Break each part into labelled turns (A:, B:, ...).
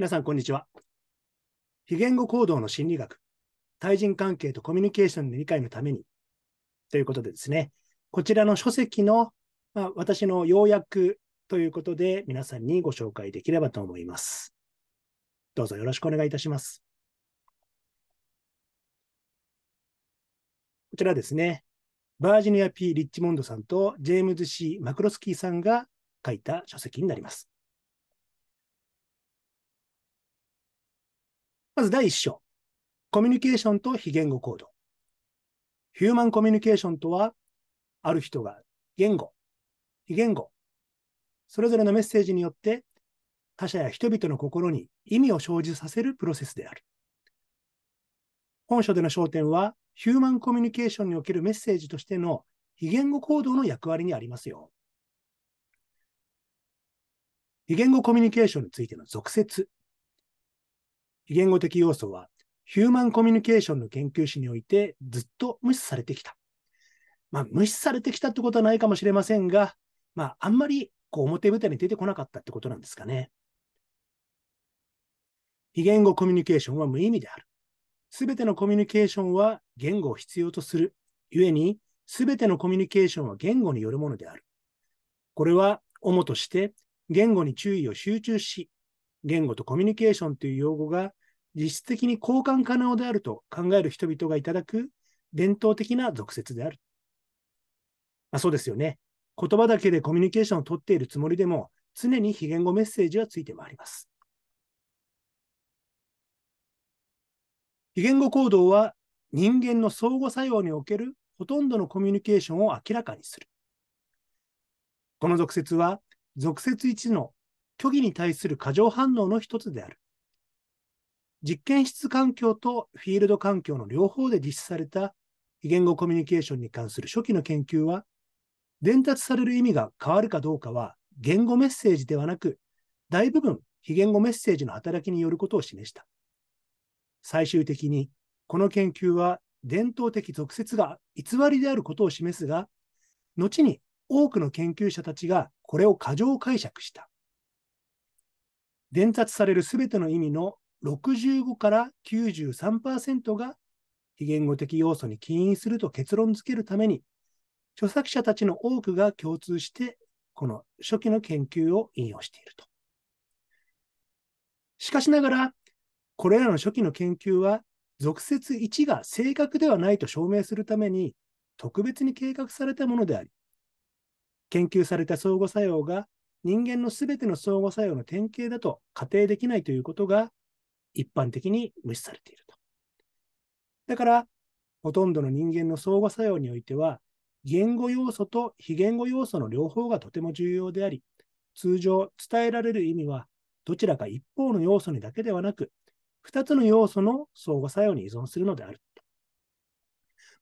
A: 皆さん、こんにちは。非言語行動の心理学、対人関係とコミュニケーションの理解のために、ということでですね、こちらの書籍の、まあ、私の要約ということで、皆さんにご紹介できればと思います。どうぞよろしくお願いいたします。こちらですね、バージニア・ P・ リッチモンドさんとジェームズ・ C・ マクロスキーさんが書いた書籍になります。まず第1章。コミュニケーションと非言語行動。ヒューマンコミュニケーションとは、ある人が言語、非言語、それぞれのメッセージによって他者や人々の心に意味を生じさせるプロセスである。本書での焦点は、ヒューマンコミュニケーションにおけるメッセージとしての非言語行動の役割にありますよ。非言語コミュニケーションについての俗説非言語的要素は、ヒューマンコミュニケーションの研究史においてずっと無視されてきた。まあ、無視されてきたってことはないかもしれませんが、まあ、あんまりこう表舞台に出てこなかったってことなんですかね。非言語コミュニケーションは無意味である。すべてのコミュニケーションは言語を必要とする。故に、すべてのコミュニケーションは言語によるものである。これは、主として言語に注意を集中し、言語とコミュニケーションという用語が実質的に交換可能であると考える人々がいただく伝統的な俗説である。まあ、そうですよね。言葉だけでコミュニケーションをとっているつもりでも、常に非言語メッセージはついて回ります。非言語行動は人間の相互作用におけるほとんどのコミュニケーションを明らかにする。この俗説は、俗説1の虚偽に対する過剰反応の一つである。実験室環境とフィールド環境の両方で実施された非言語コミュニケーションに関する初期の研究は、伝達される意味が変わるかどうかは言語メッセージではなく、大部分非言語メッセージの働きによることを示した。最終的に、この研究は伝統的俗説が偽りであることを示すが、後に多くの研究者たちがこれを過剰解釈した。伝達されるすべての意味の65から93%が非言語的要素に起因すると結論付けるために、著作者たちの多くが共通して、この初期の研究を引用していると。しかしながら、これらの初期の研究は、俗説1が正確ではないと証明するために、特別に計画されたものであり、研究された相互作用が人間のすべての相互作用の典型だと仮定できないということが一般的に無視されていると。だから、ほとんどの人間の相互作用においては、言語要素と非言語要素の両方がとても重要であり、通常伝えられる意味は、どちらか一方の要素にだけではなく、二つの要素の相互作用に依存するのである。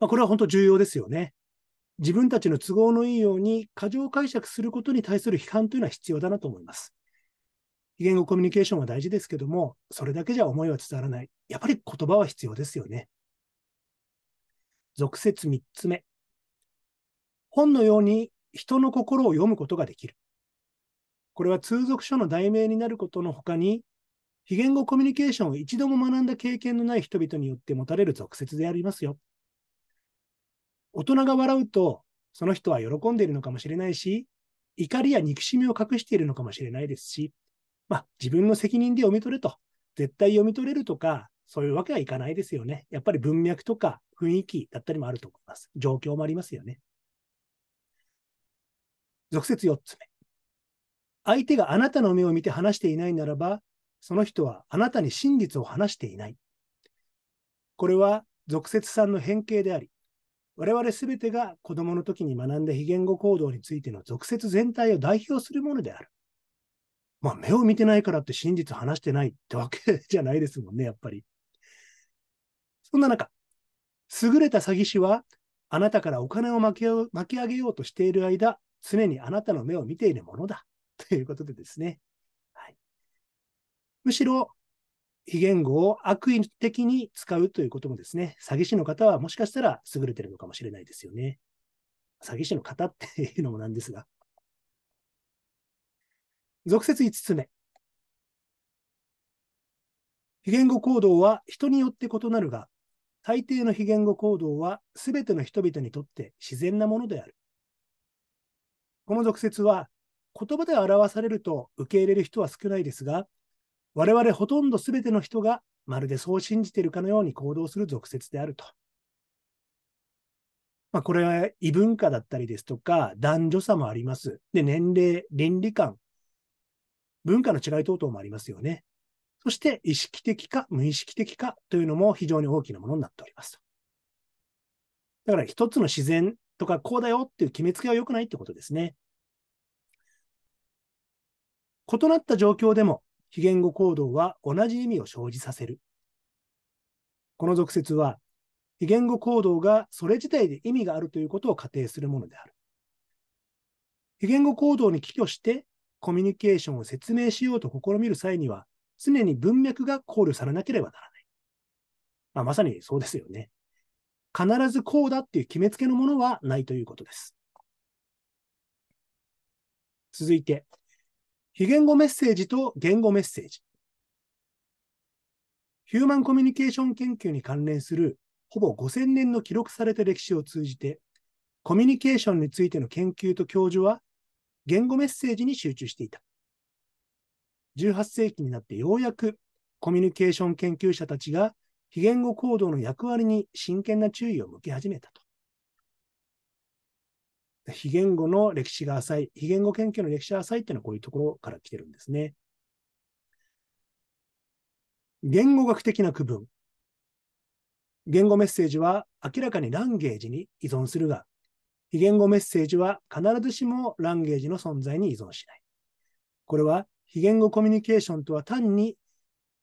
A: まあ、これは本当重要ですよね。自分たちの都合のいいように過剰解釈することに対する批判というのは必要だなと思います。非言語コミュニケーションは大事ですけども、それだけじゃ思いは伝わらない。やっぱり言葉は必要ですよね。俗説3つ目。本のように人の心を読むことができる。これは通俗書の題名になることのほかに、非言語コミュニケーションを一度も学んだ経験のない人々によって持たれる俗説でありますよ。大人が笑うと、その人は喜んでいるのかもしれないし、怒りや憎しみを隠しているのかもしれないですし、まあ、自分の責任で読み取れと、絶対読み取れるとか、そういうわけはいかないですよね。やっぱり文脈とか雰囲気だったりもあると思います。状況もありますよね。俗説4つ目。相手があなたの目を見て話していないならば、その人はあなたに真実を話していない。これは俗説さんの変形であり、我々すべてが子供の時に学んだ非言語行動についての俗説全体を代表するものである。まあ、目を見てないからって真実話してないってわけじゃないですもんね、やっぱり。そんな中、優れた詐欺師は、あなたからお金を巻き巻き上げようとしている間、常にあなたの目を見ているものだ。ということでですね。はい、むしろ、非言語を悪意的に使うということもですね、詐欺師の方はもしかしたら優れてるのかもしれないですよね。詐欺師の方っていうのもなんですが。俗説5つ目。非言語行動は人によって異なるが、大抵の非言語行動は全ての人々にとって自然なものである。この俗説は言葉で表されると受け入れる人は少ないですが、我々ほとんど全ての人がまるでそう信じているかのように行動する俗説であると。まあ、これは異文化だったりですとか、男女差もあります。で、年齢、倫理観、文化の違い等々もありますよね。そして意識的か無意識的かというのも非常に大きなものになっております。だから一つの自然とかこうだよっていう決めつけは良くないってことですね。異なった状況でも非言語行動は同じ意味を生じさせる。この俗説は非言語行動がそれ自体で意味があるということを仮定するものである。非言語行動に帰居してコミュニケーションを説明しようと試みる際には、常に文脈が考慮されなければならない。まあ、まさにそうですよね。必ずこうだっていう決めつけのものはないということです。続いて、非言語メッセージと言語メッセージ。ヒューマンコミュニケーション研究に関連するほぼ5000年の記録された歴史を通じて、コミュニケーションについての研究と教授は、言語メッセージに集中していた。18世紀になってようやくコミュニケーション研究者たちが非言語行動の役割に真剣な注意を向け始めたと。非言語の歴史が浅い、非言語研究の歴史が浅いっていうのはこういうところから来てるんですね。言語学的な区分。言語メッセージは明らかにランゲージに依存するが、非言語メッセージは必ずしもランゲージの存在に依存しない。これは非言語コミュニケーションとは単に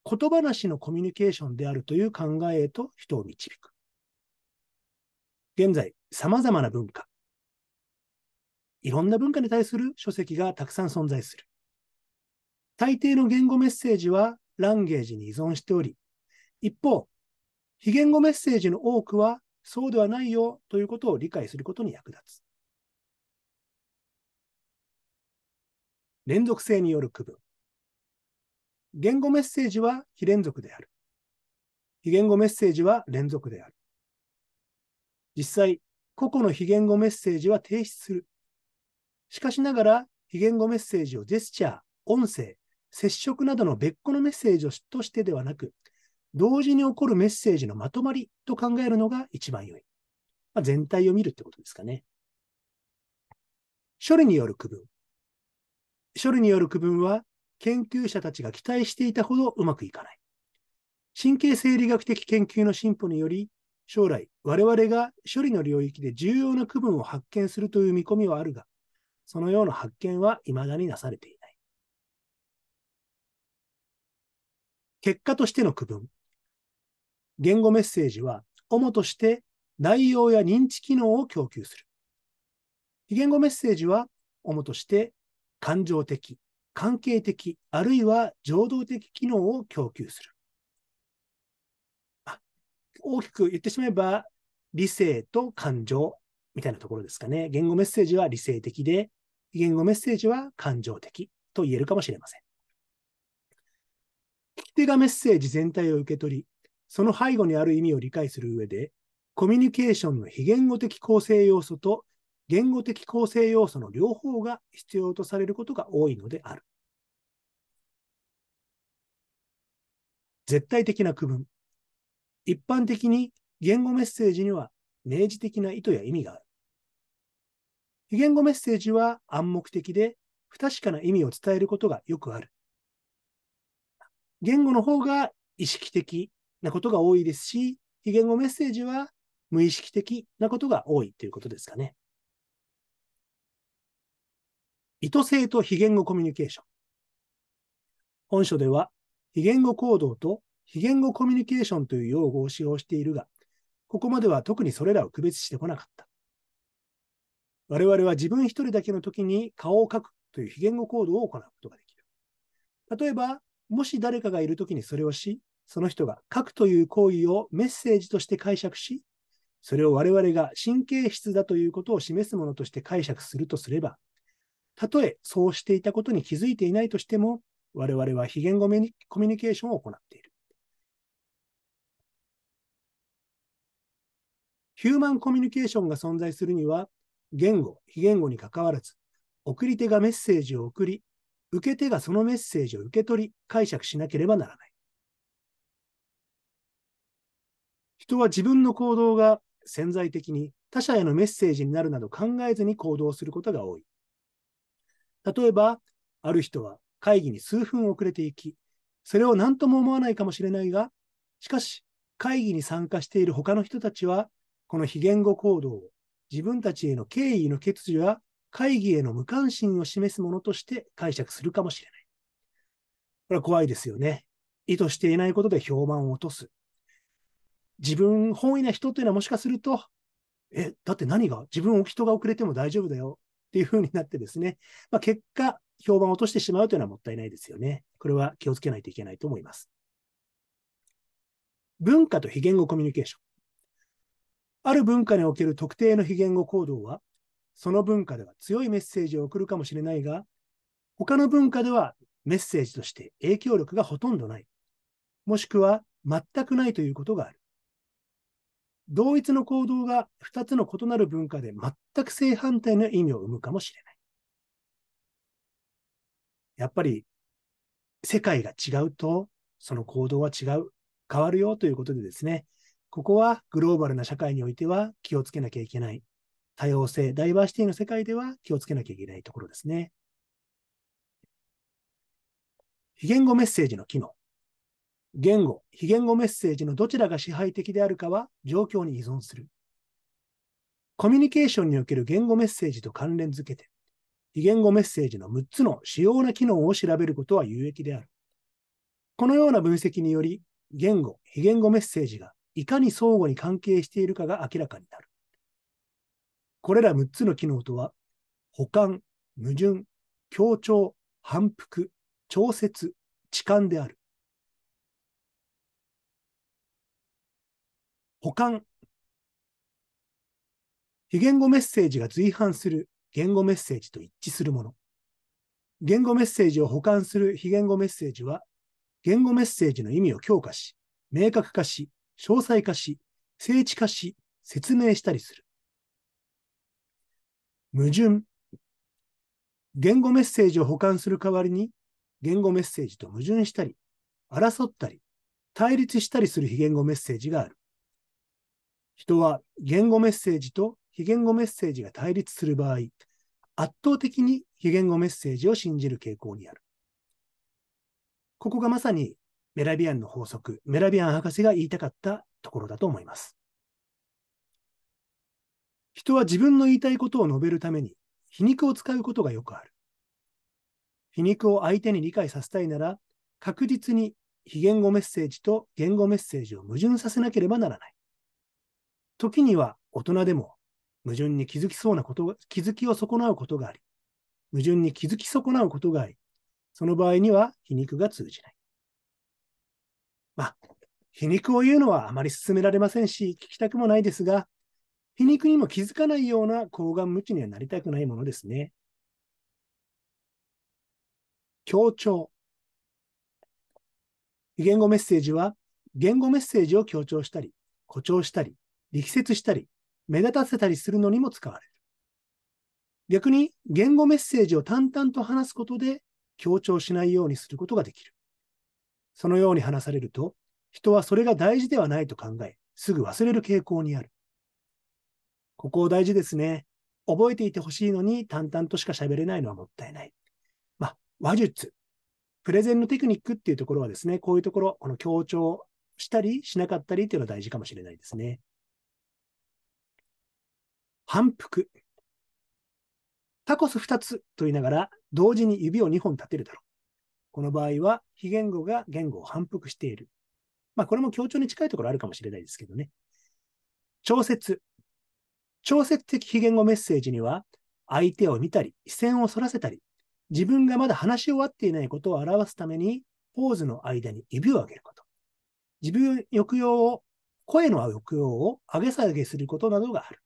A: 言葉なしのコミュニケーションであるという考えへと人を導く。現在、様々な文化、いろんな文化に対する書籍がたくさん存在する。大抵の言語メッセージはランゲージに依存しており、一方、非言語メッセージの多くはそうではないよということを理解することに役立つ。連続性による区分。言語メッセージは非連続である。非言語メッセージは連続である。実際、個々の非言語メッセージは提出する。しかしながら、非言語メッセージをジェスチャー、音声、接触などの別個のメッセージとしてではなく、同時に起こるメッセージのまとまりと考えるのが一番良い。まあ、全体を見るってことですかね。処理による区分。処理による区分は、研究者たちが期待していたほどうまくいかない。神経生理学的研究の進歩により、将来、我々が処理の領域で重要な区分を発見するという見込みはあるが、そのような発見は未だになされていない。結果としての区分。言語メッセージは、主として内容や認知機能を供給する。非言語メッセージは、主として感情的、関係的、あるいは情動的機能を供給する。あ大きく言ってしまえば、理性と感情みたいなところですかね。言語メッセージは理性的で、言語メッセージは感情的と言えるかもしれません。聞き手がメッセージ全体を受け取り、その背後にある意味を理解する上で、コミュニケーションの非言語的構成要素と言語的構成要素の両方が必要とされることが多いのである。絶対的な区分。一般的に言語メッセージには明示的な意図や意味がある。非言語メッセージは暗黙的で不確かな意味を伝えることがよくある。言語の方が意識的なことが多いですし、非言語メッセージは無意識的なことが多いということですかね。意図性と非言語コミュニケーション。本書では、非言語行動と非言語コミュニケーションという用語を使用しているが、ここまでは特にそれらを区別してこなかった。我々は自分一人だけの時に顔を描くという非言語行動を行うことができる。例えば、もし誰かがいる時にそれをし、その人が書くという行為をメッセージとして解釈し、それを我々が神経質だということを示すものとして解釈するとすれば、たとえそうしていたことに気づいていないとしても、我々は非言語コミュニケーションを行っている。ヒューマンコミュニケーションが存在するには、言語、非言語にかかわらず、送り手がメッセージを送り、受け手がそのメッセージを受け取り、解釈しなければならない。人は自分の行動が潜在的に他者へのメッセージになるなど考えずに行動することが多い。例えば、ある人は会議に数分遅れていき、それを何とも思わないかもしれないが、しかし、会議に参加している他の人たちは、この非言語行動を自分たちへの敬意の欠如や会議への無関心を示すものとして解釈するかもしれない。これは怖いですよね。意図していないことで評判を落とす。自分本位な人というのはもしかすると、え、だって何が自分を人が遅れても大丈夫だよっていうふうになってですね、まあ、結果、評判を落としてしまうというのはもったいないですよね。これは気をつけないといけないと思います。文化と非言語コミュニケーション。ある文化における特定の非言語行動は、その文化では強いメッセージを送るかもしれないが、他の文化ではメッセージとして影響力がほとんどない。もしくは全くないということがある。同一の行動が2つの異なる文化で全く正反対の意味を生むかもしれない。やっぱり世界が違うとその行動は違う、変わるよということでですね、ここはグローバルな社会においては気をつけなきゃいけない。多様性、ダイバーシティの世界では気をつけなきゃいけないところですね。非言語メッセージの機能。言語、非言語メッセージのどちらが支配的であるかは状況に依存する。コミュニケーションにおける言語メッセージと関連づけて、非言語メッセージの6つの主要な機能を調べることは有益である。このような分析により、言語、非言語メッセージがいかに相互に関係しているかが明らかになる。これら6つの機能とは、補完、矛盾、強調、反復、調節、痴漢である。補完。非言語メッセージが随伴する言語メッセージと一致するもの。言語メッセージを補完する非言語メッセージは、言語メッセージの意味を強化し、明確化し、詳細化し、精緻化し、説明したりする。矛盾。言語メッセージを補完する代わりに、言語メッセージと矛盾したり、争ったり、対立したりする非言語メッセージがある。人は言語メッセージと非言語メッセージが対立する場合、圧倒的に非言語メッセージを信じる傾向にある。ここがまさにメラビアンの法則、メラビアン博士が言いたかったところだと思います。人は自分の言いたいことを述べるために皮肉を使うことがよくある。皮肉を相手に理解させたいなら、確実に非言語メッセージと言語メッセージを矛盾させなければならない。時には大人でも矛盾に気づきそうなことが、気づきを損なうことがあり、矛盾に気づき損なうことがあり、その場合には皮肉が通じない。まあ、皮肉を言うのはあまり進められませんし、聞きたくもないですが、皮肉にも気づかないような抗顔無知にはなりたくないものですね。強調。言語メッセージは、言語メッセージを強調したり、誇張したり、力説したり、目立たせたりするのにも使われる。逆に言語メッセージを淡々と話すことで強調しないようにすることができる。そのように話されると、人はそれが大事ではないと考え、すぐ忘れる傾向にある。ここ大事ですね。覚えていてほしいのに淡々としか喋れないのはもったいない。まあ、話術、プレゼンのテクニックっていうところはですね、こういうところ、この強調したりしなかったりっていうのは大事かもしれないですね。反復。タコス2つと言いながら、同時に指を2本立てるだろう。この場合は、非言語が言語を反復している。まあ、これも強調に近いところあるかもしれないですけどね。調節。調節的非言語メッセージには、相手を見たり、視線を反らせたり、自分がまだ話し終わっていないことを表すために、ポーズの間に指を上げること。自分抑揚を、声の抑揚を上げ下げすることなどがある。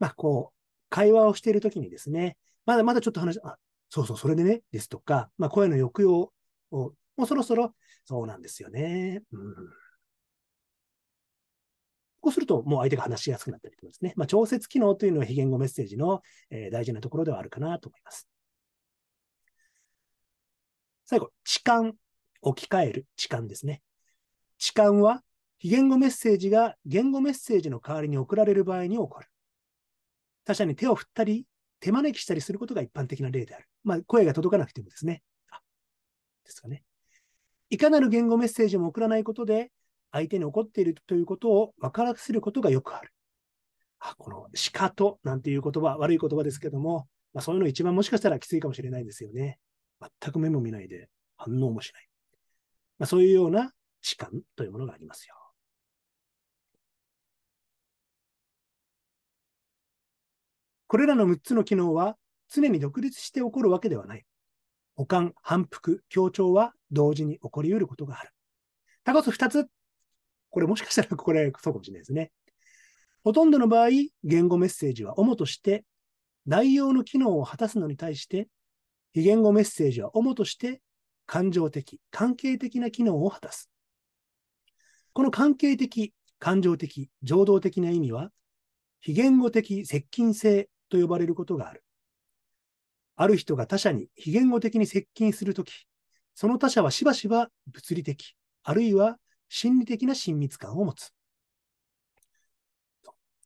A: まあ、こう、会話をしているときにですね、まだまだちょっと話、あ、そうそう、それでね、ですとか、まあ、声の抑揚を、もうそろそろ、そうなんですよね。うん、こうすると、もう相手が話しやすくなったりとかですね。まあ、調節機能というのは非言語メッセージの、えー、大事なところではあるかなと思います。最後、痴漢、置き換える痴漢ですね。痴漢は、非言語メッセージが言語メッセージの代わりに送られる場合に起こる。他者に手を振ったり、手招きしたりすることが一般的な例である。まあ、声が届かなくてもですね。あですかね。いかなる言語メッセージも送らないことで、相手に怒っているということを分からせることがよくある。あこのしかとなんていう言葉、悪い言葉ですけども、まあ、そういうの一番もしかしたらきついかもしれないですよね。全く目も見ないで反応もしない。まあ、そういうような痴漢というものがありますよ。これらの6つの機能は常に独立して起こるわけではない。保管、反復、強調は同時に起こり得ることがある。タコス2つこれもしかしたらこれそうかもしれないですね。ほとんどの場合、言語メッセージは主として内容の機能を果たすのに対して、非言語メッセージは主として感情的、関係的な機能を果たす。この関係的、感情的、情動的な意味は、非言語的接近性と呼ばれることがある。ある人が他者に非言語的に接近するとき、その他者はしばしば物理的、あるいは心理的な親密感を持つ。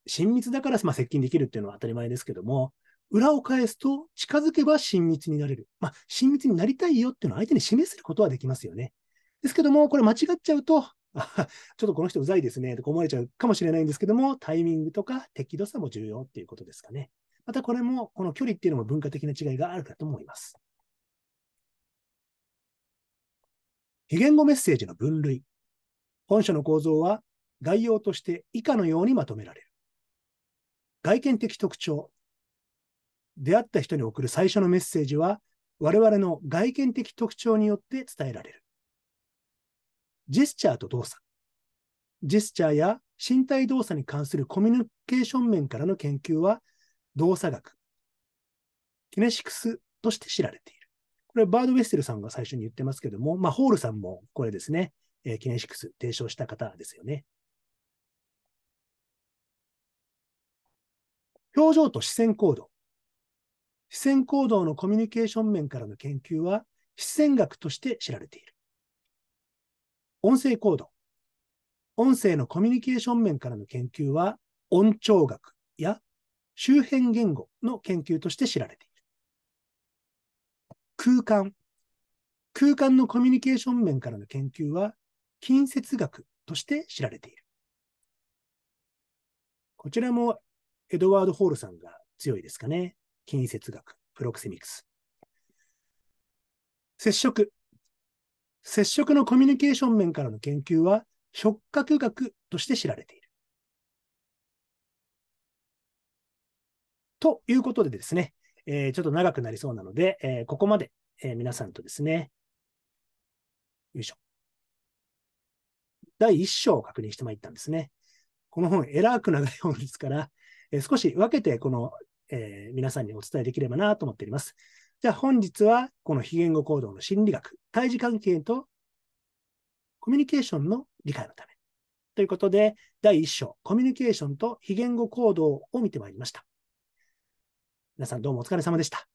A: 親密だから、まあ、接近できるっていうのは当たり前ですけども、裏を返すと近づけば親密になれる。まあ、親密になりたいよっていうのを相手に示せることはできますよね。ですけども、これ間違っちゃうと、ちょっとこの人うざいですね、と思われちゃうかもしれないんですけども、タイミングとか適度さも重要っていうことですかね。またこれも、この距離っていうのも文化的な違いがあるかと思います。非言語メッセージの分類。本書の構造は概要として以下のようにまとめられる。外見的特徴。出会った人に送る最初のメッセージは、我々の外見的特徴によって伝えられる。ジェスチャーと動作。ジェスチャーや身体動作に関するコミュニケーション面からの研究は、動作学、キネシクスとして知られている。これは、バード・ウェステルさんが最初に言ってますけども、まあ、ホールさんもこれですね、えー、キネシクス提唱した方ですよね。表情と視線行動。視線行動のコミュニケーション面からの研究は、視線学として知られている。音声行動。音声のコミュニケーション面からの研究は、音調学や周辺言語の研究として知られている。空間。空間のコミュニケーション面からの研究は、近接学として知られている。こちらもエドワード・ホールさんが強いですかね。近接学、プロクセミクス。接触。接触のコミュニケーション面からの研究は触覚学として知られている。ということでですね、えー、ちょっと長くなりそうなので、えー、ここまで、えー、皆さんとですね、よいしょ。第1章を確認してまいったんですね。この本、えらく長い本ですから、え少し分けてこの、え、皆さんにお伝えできればなと思っております。じゃあ本日はこの非言語行動の心理学、対峙関係とコミュニケーションの理解のため。ということで、第1章、コミュニケーションと非言語行動を見てまいりました。皆さんどうもお疲れ様でした。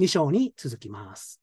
A: 2章に続きます。